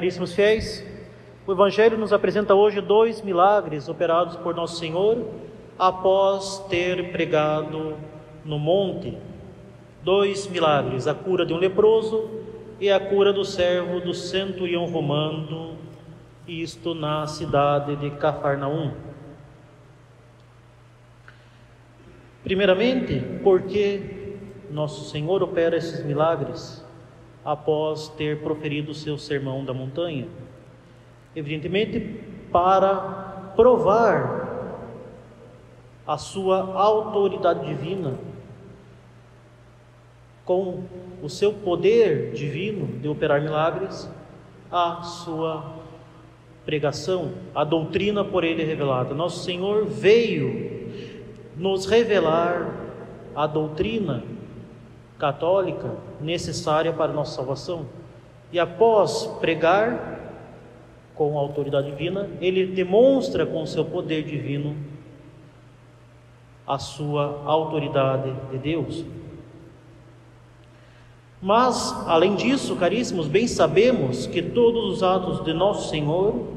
Caríssimos fiéis, o Evangelho nos apresenta hoje dois milagres operados por Nosso Senhor após ter pregado no monte. Dois milagres: a cura de um leproso e a cura do servo do centurião romano, isto na cidade de Cafarnaum. Primeiramente, porque Nosso Senhor opera esses milagres após ter proferido o seu sermão da montanha. Evidentemente, para provar a sua autoridade divina, com o seu poder divino de operar milagres, a sua pregação, a doutrina por ele revelada. Nosso Senhor veio nos revelar a doutrina católica necessária para nossa salvação. E após pregar com a autoridade divina, ele demonstra com seu poder divino a sua autoridade de Deus. Mas, além disso, caríssimos, bem sabemos que todos os atos de nosso Senhor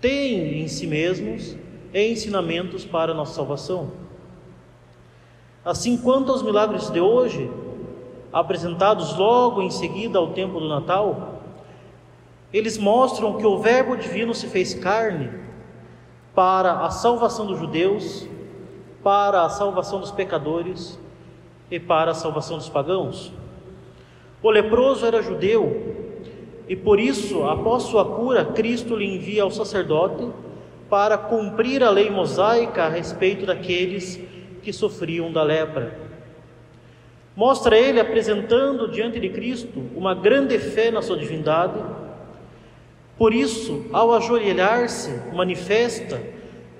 têm em si mesmos ensinamentos para a nossa salvação. Assim quanto aos milagres de hoje, apresentados logo em seguida ao tempo do Natal, eles mostram que o Verbo divino se fez carne para a salvação dos judeus, para a salvação dos pecadores e para a salvação dos pagãos. O leproso era judeu e por isso, após sua cura, Cristo lhe envia ao sacerdote para cumprir a lei mosaica a respeito daqueles que sofriam da lepra. Mostra ele apresentando diante de Cristo uma grande fé na sua divindade. Por isso, ao ajoelhar-se, manifesta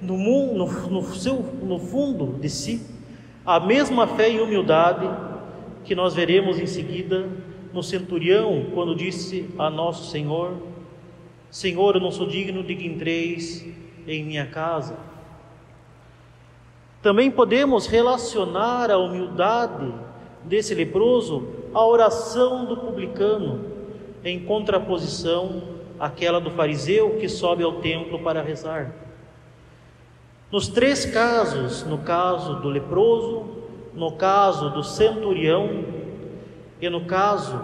no, no, no, seu, no fundo de si a mesma fé e humildade que nós veremos em seguida no centurião, quando disse a nosso Senhor: Senhor, eu não sou digno de que entreis em minha casa. Também podemos relacionar a humildade desse leproso à oração do publicano, em contraposição àquela do fariseu que sobe ao templo para rezar. Nos três casos, no caso do leproso, no caso do centurião e no caso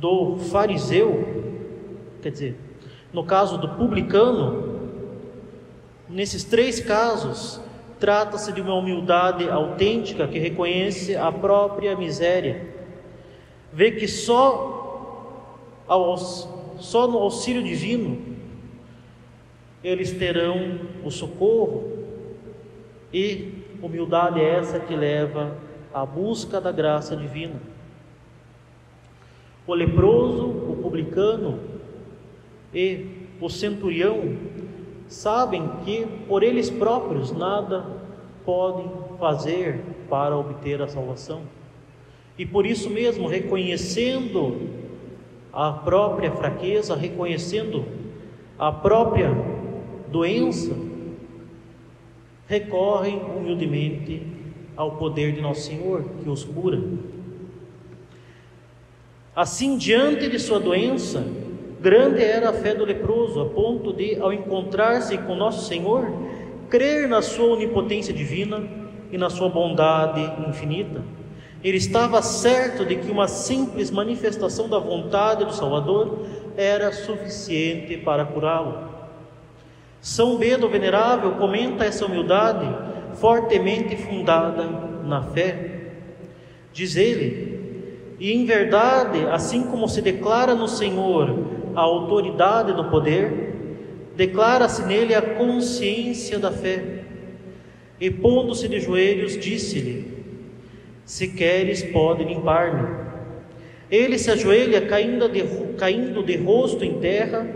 do fariseu, quer dizer, no caso do publicano, nesses três casos, Trata-se de uma humildade autêntica que reconhece a própria miséria, vê que só, ao, só no auxílio divino eles terão o socorro, e humildade é essa que leva à busca da graça divina. O leproso, o publicano e o centurião sabem que por eles próprios nada podem fazer para obter a salvação. E por isso mesmo, reconhecendo a própria fraqueza, reconhecendo a própria doença, recorrem humildemente ao poder de Nosso Senhor que os cura. Assim, diante de sua doença, Grande era a fé do leproso, a ponto de, ao encontrar-se com Nosso Senhor, crer na sua onipotência divina e na sua bondade infinita. Ele estava certo de que uma simples manifestação da vontade do Salvador era suficiente para curá-lo. São Beda, o Venerável, comenta essa humildade fortemente fundada na fé. Diz ele, e em verdade, assim como se declara no Senhor a autoridade do poder, declara-se nele a consciência da fé. E pondo-se de joelhos, disse-lhe: Se queres, pode limpar-me. Ele se ajoelha, caindo de, caindo de rosto em terra,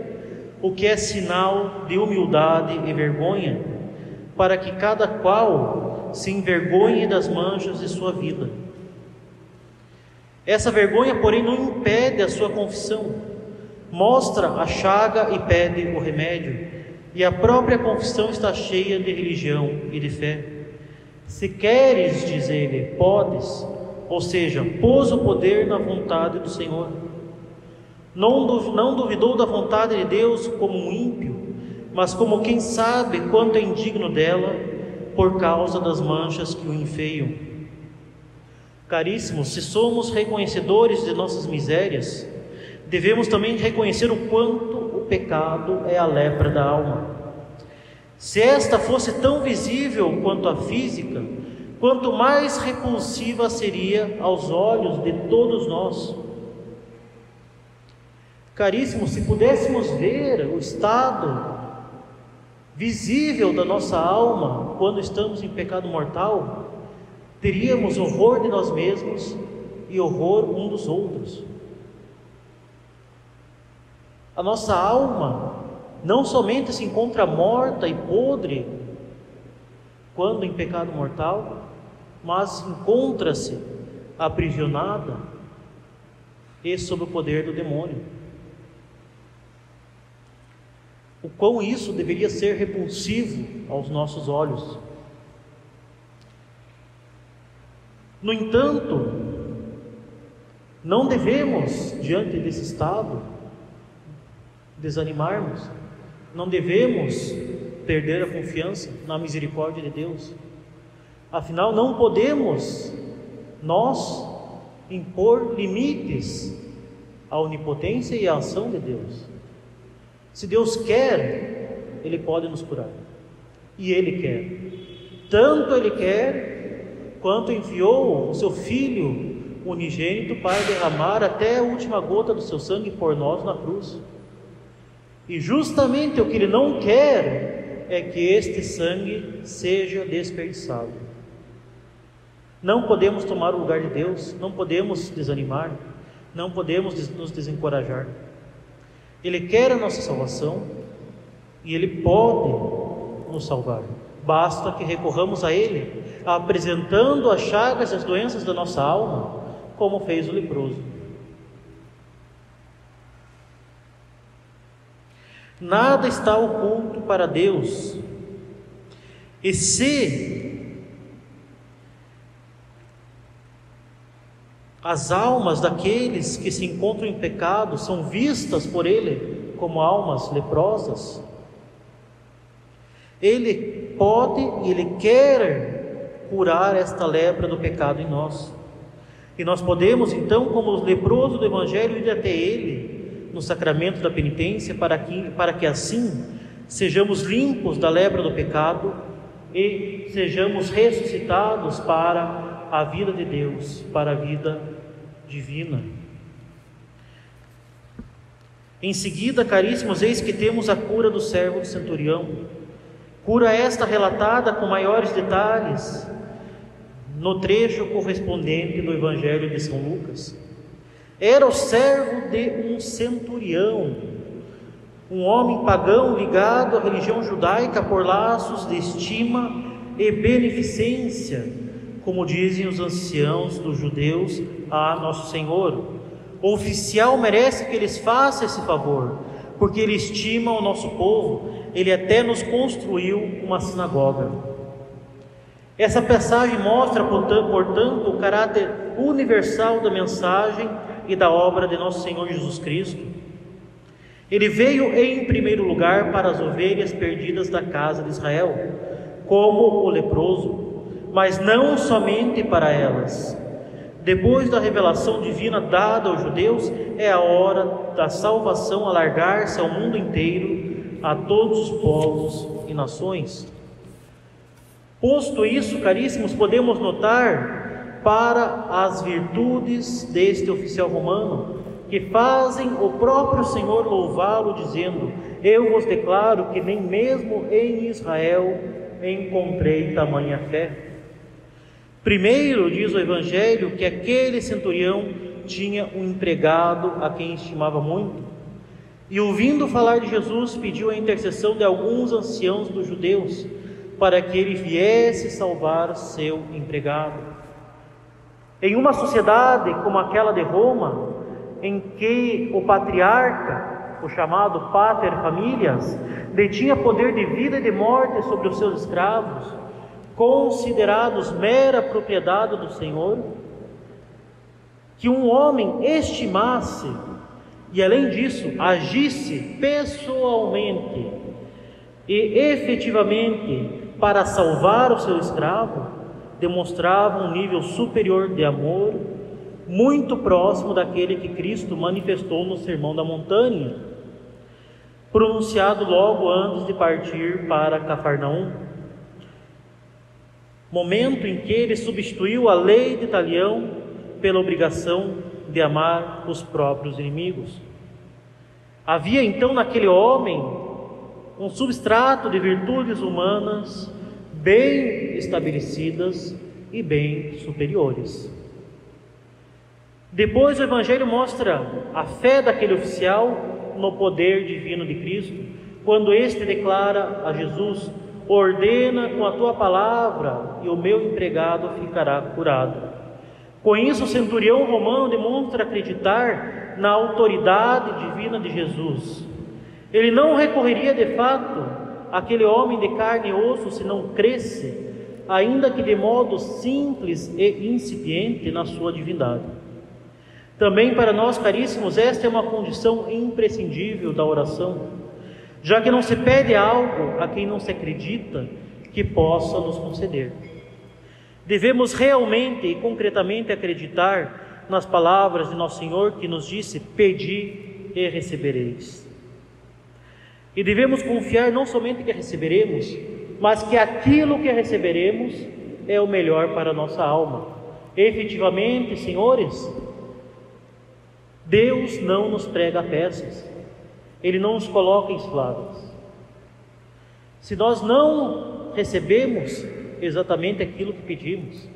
o que é sinal de humildade e vergonha, para que cada qual se envergonhe das manchas de sua vida. Essa vergonha, porém, não impede a sua confissão mostra a chaga e pede o remédio, e a própria confissão está cheia de religião e de fé. Se queres, diz ele, podes, ou seja, pôs o poder na vontade do Senhor. não duvidou da vontade de Deus como um ímpio, mas como quem sabe quanto é indigno dela por causa das manchas que o enfeiam. Caríssimos, se somos reconhecedores de nossas misérias, devemos também reconhecer o quanto o pecado é a lepra da alma. Se esta fosse tão visível quanto a física, quanto mais repulsiva seria aos olhos de todos nós. Caríssimos, se pudéssemos ver o estado visível da nossa alma quando estamos em pecado mortal, teríamos horror de nós mesmos e horror um dos outros. A nossa alma não somente se encontra morta e podre quando em pecado mortal, mas encontra-se aprisionada e sob o poder do demônio o quão isso deveria ser repulsivo aos nossos olhos. No entanto, não devemos, diante desse estado, desanimarmos, não devemos perder a confiança na misericórdia de Deus. Afinal, não podemos nós impor limites à onipotência e à ação de Deus. Se Deus quer, Ele pode nos curar. E Ele quer. Tanto Ele quer, quanto enviou o seu Filho unigênito para derramar até a última gota do seu sangue por nós na cruz. E justamente o que Ele não quer é que este sangue seja desperdiçado. Não podemos tomar o lugar de Deus, não podemos desanimar, não podemos nos desencorajar. Ele quer a nossa salvação e Ele pode nos salvar. Basta que recorramos a Ele, apresentando as chagas e as doenças da nossa alma, como fez o leproso. Nada está oculto para Deus. E se As almas daqueles que se encontram em pecado são vistas por Ele como almas leprosas. Ele pode e Ele quer curar esta lepra do pecado em nós. E nós podemos, então, como os leprosos do Evangelho, ir até Ele no sacramento da penitência, para que, para que assim sejamos limpos da lepra do pecado e sejamos ressuscitados para a vida de Deus para a vida divina. Em seguida, caríssimos, eis que temos a cura do servo do centurião. Cura esta relatada com maiores detalhes no trecho correspondente do Evangelho de São Lucas. Era o servo de um centurião, um homem pagão ligado à religião judaica por laços de estima e beneficência como dizem os anciãos dos judeus a nosso Senhor. O oficial merece que eles façam esse favor, porque ele estima o nosso povo, ele até nos construiu uma sinagoga. Essa passagem mostra, portanto, o caráter universal da mensagem e da obra de nosso Senhor Jesus Cristo. Ele veio em primeiro lugar para as ovelhas perdidas da casa de Israel, como o leproso mas não somente para elas. Depois da revelação divina dada aos judeus, é a hora da salvação alargar-se ao mundo inteiro, a todos os povos e nações. Posto isso, caríssimos, podemos notar para as virtudes deste oficial romano, que fazem o próprio Senhor louvá-lo, dizendo: Eu vos declaro que nem mesmo em Israel encontrei tamanha fé. Primeiro, diz o Evangelho, que aquele centurião tinha um empregado a quem estimava muito. E ouvindo falar de Jesus, pediu a intercessão de alguns anciãos dos judeus para que ele viesse salvar seu empregado. Em uma sociedade como aquela de Roma, em que o patriarca, o chamado pater familias, detinha poder de vida e de morte sobre os seus escravos, considerados mera propriedade do Senhor, que um homem estimasse e além disso, agisse pessoalmente e efetivamente para salvar o seu escravo, demonstrava um nível superior de amor, muito próximo daquele que Cristo manifestou no Sermão da Montanha, pronunciado logo antes de partir para Cafarnaum. Momento em que ele substituiu a lei de Talião pela obrigação de amar os próprios inimigos. Havia então naquele homem um substrato de virtudes humanas bem estabelecidas e bem superiores. Depois o Evangelho mostra a fé daquele oficial no poder divino de Cristo, quando este declara a Jesus: Ordena com a tua palavra, e o meu empregado ficará curado. Com isso, o centurião romano demonstra acreditar na autoridade divina de Jesus. Ele não recorreria de fato àquele homem de carne e osso se não cresce, ainda que de modo simples e incipiente na sua divindade. Também para nós, caríssimos, esta é uma condição imprescindível da oração, já que não se pede algo a quem não se acredita que possa nos conceder. Devemos realmente e concretamente acreditar nas palavras de Nosso Senhor que nos disse: Pedi e recebereis. E devemos confiar não somente que receberemos, mas que aquilo que receberemos é o melhor para a nossa alma. Efetivamente, senhores, Deus não nos prega peças, Ele não nos coloca em esclavos. Se nós não recebemos, exatamente aquilo que pedimos.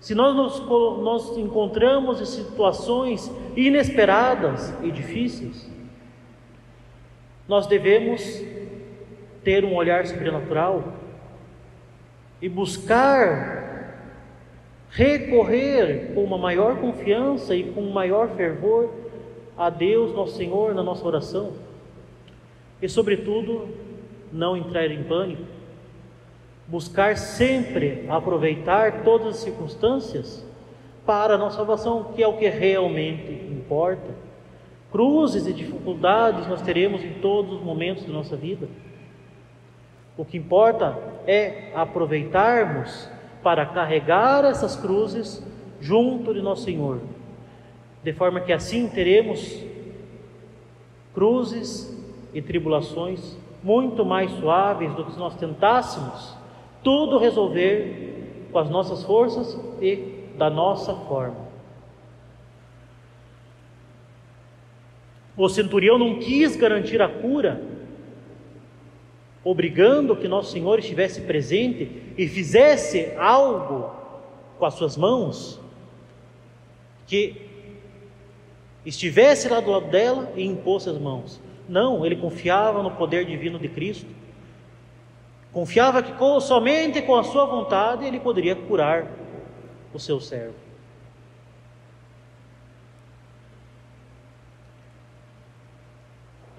Se nós nos, nos encontramos em situações inesperadas e difíceis, nós devemos ter um olhar sobrenatural e buscar recorrer com uma maior confiança e com um maior fervor a Deus, nosso Senhor, na nossa oração. E, sobretudo, não entrar em pânico buscar sempre aproveitar todas as circunstâncias para a nossa salvação, que é o que realmente importa. Cruzes e dificuldades nós teremos em todos os momentos da nossa vida. O que importa é aproveitarmos para carregar essas cruzes junto de nosso Senhor, de forma que assim teremos cruzes e tribulações muito mais suaves do que se nós tentássemos tudo resolver com as nossas forças e da nossa forma. O centurião não quis garantir a cura, obrigando que Nosso Senhor estivesse presente e fizesse algo com as suas mãos, que estivesse lá do lado dela e impôs as mãos. Não, ele confiava no poder divino de Cristo. Confiava que somente com a sua vontade ele poderia curar o seu servo.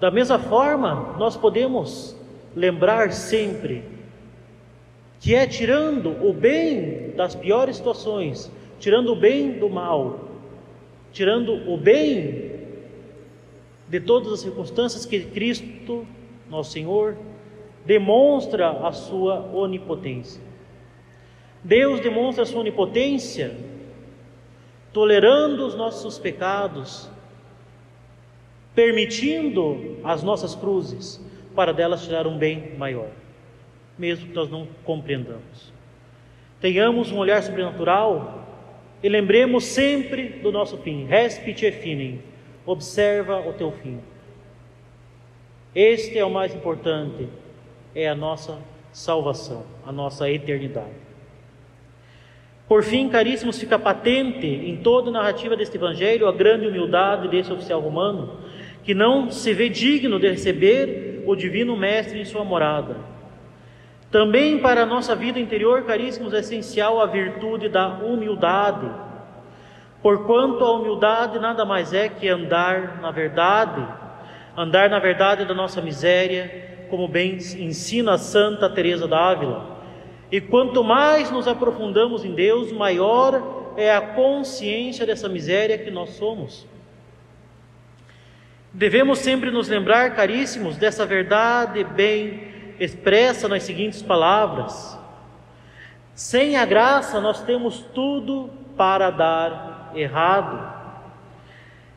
Da mesma forma, nós podemos lembrar sempre que é tirando o bem das piores situações, tirando o bem do mal, tirando o bem de todas as circunstâncias que Cristo, nosso Senhor, demonstra a sua onipotência. Deus demonstra a sua onipotência tolerando os nossos pecados, permitindo as nossas cruzes, para delas tirar um bem maior, mesmo que nós não compreendamos. Tenhamos um olhar sobrenatural e lembremos sempre do nosso fim. Respite finem, observa o teu fim. Este é o mais importante é a nossa salvação, a nossa eternidade. Por fim, caríssimos, fica patente em toda a narrativa deste Evangelho a grande humildade desse oficial romano, que não se vê digno de receber o Divino Mestre em sua morada. Também para a nossa vida interior, caríssimos, é essencial a virtude da humildade, porquanto a humildade nada mais é que andar na verdade, andar na verdade da nossa miséria, como bem ensina Santa Teresa d'Ávila. E quanto mais nos aprofundamos em Deus, maior é a consciência dessa miséria que nós somos. Devemos sempre nos lembrar, caríssimos, dessa verdade bem expressa nas seguintes palavras: Sem a graça nós temos tudo para dar errado.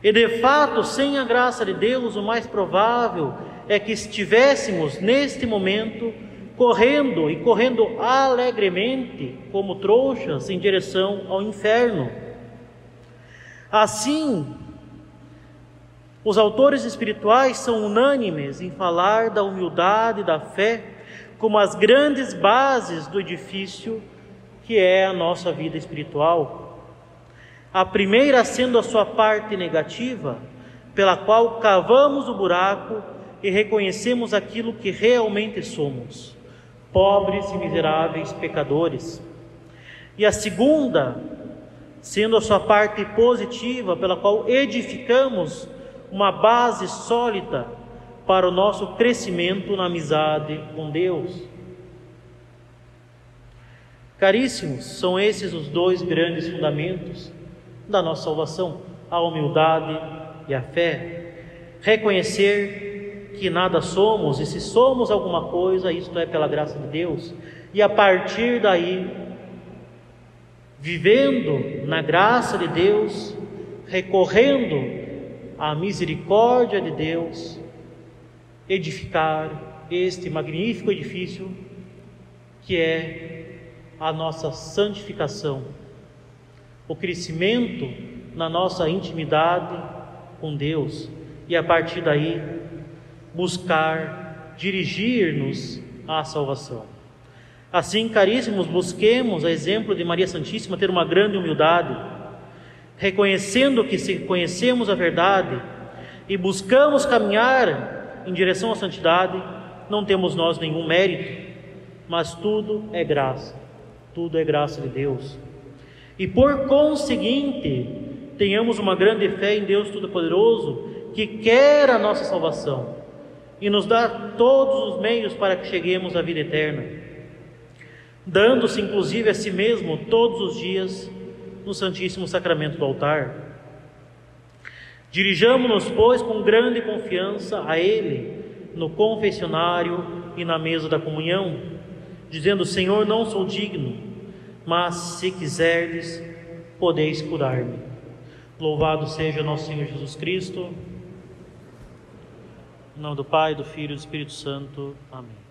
E de fato, sem a graça de Deus, o mais provável é que estivéssemos neste momento correndo e correndo alegremente, como trouxas, em direção ao inferno. Assim, os autores espirituais são unânimes em falar da humildade e da fé como as grandes bases do edifício que é a nossa vida espiritual. A primeira sendo a sua parte negativa, pela qual cavamos o buraco e reconhecemos aquilo que realmente somos pobres e miseráveis pecadores. E a segunda, sendo a sua parte positiva, pela qual edificamos uma base sólida para o nosso crescimento na amizade com Deus. Caríssimos, são esses os dois grandes fundamentos da nossa salvação: a humildade e a fé. Reconhecer que nada somos, e se somos alguma coisa, isto é pela graça de Deus, e a partir daí, vivendo na graça de Deus, recorrendo à misericórdia de Deus, edificar este magnífico edifício que é a nossa santificação, o crescimento na nossa intimidade com Deus, e a partir daí buscar dirigir-nos à salvação. Assim, caríssimos, busquemos, a exemplo de Maria Santíssima, ter uma grande humildade, reconhecendo que se conhecemos a verdade e buscamos caminhar em direção à santidade, não temos nós nenhum mérito, mas tudo é graça, tudo é graça de Deus. E por conseguinte, tenhamos uma grande fé em Deus Todo-Poderoso, que quer a nossa salvação e nos dá todos os meios para que cheguemos à vida eterna, dando-se inclusive a si mesmo todos os dias no Santíssimo Sacramento do altar. Dirijamos-nos, pois, com grande confiança a Ele no confessionário e na mesa da comunhão, dizendo: Senhor, não sou digno, mas se quiserdes, podeis curar-me. Louvado seja nosso Senhor Jesus Cristo. Em nome do Pai, do Filho e do Espírito Santo. Amém.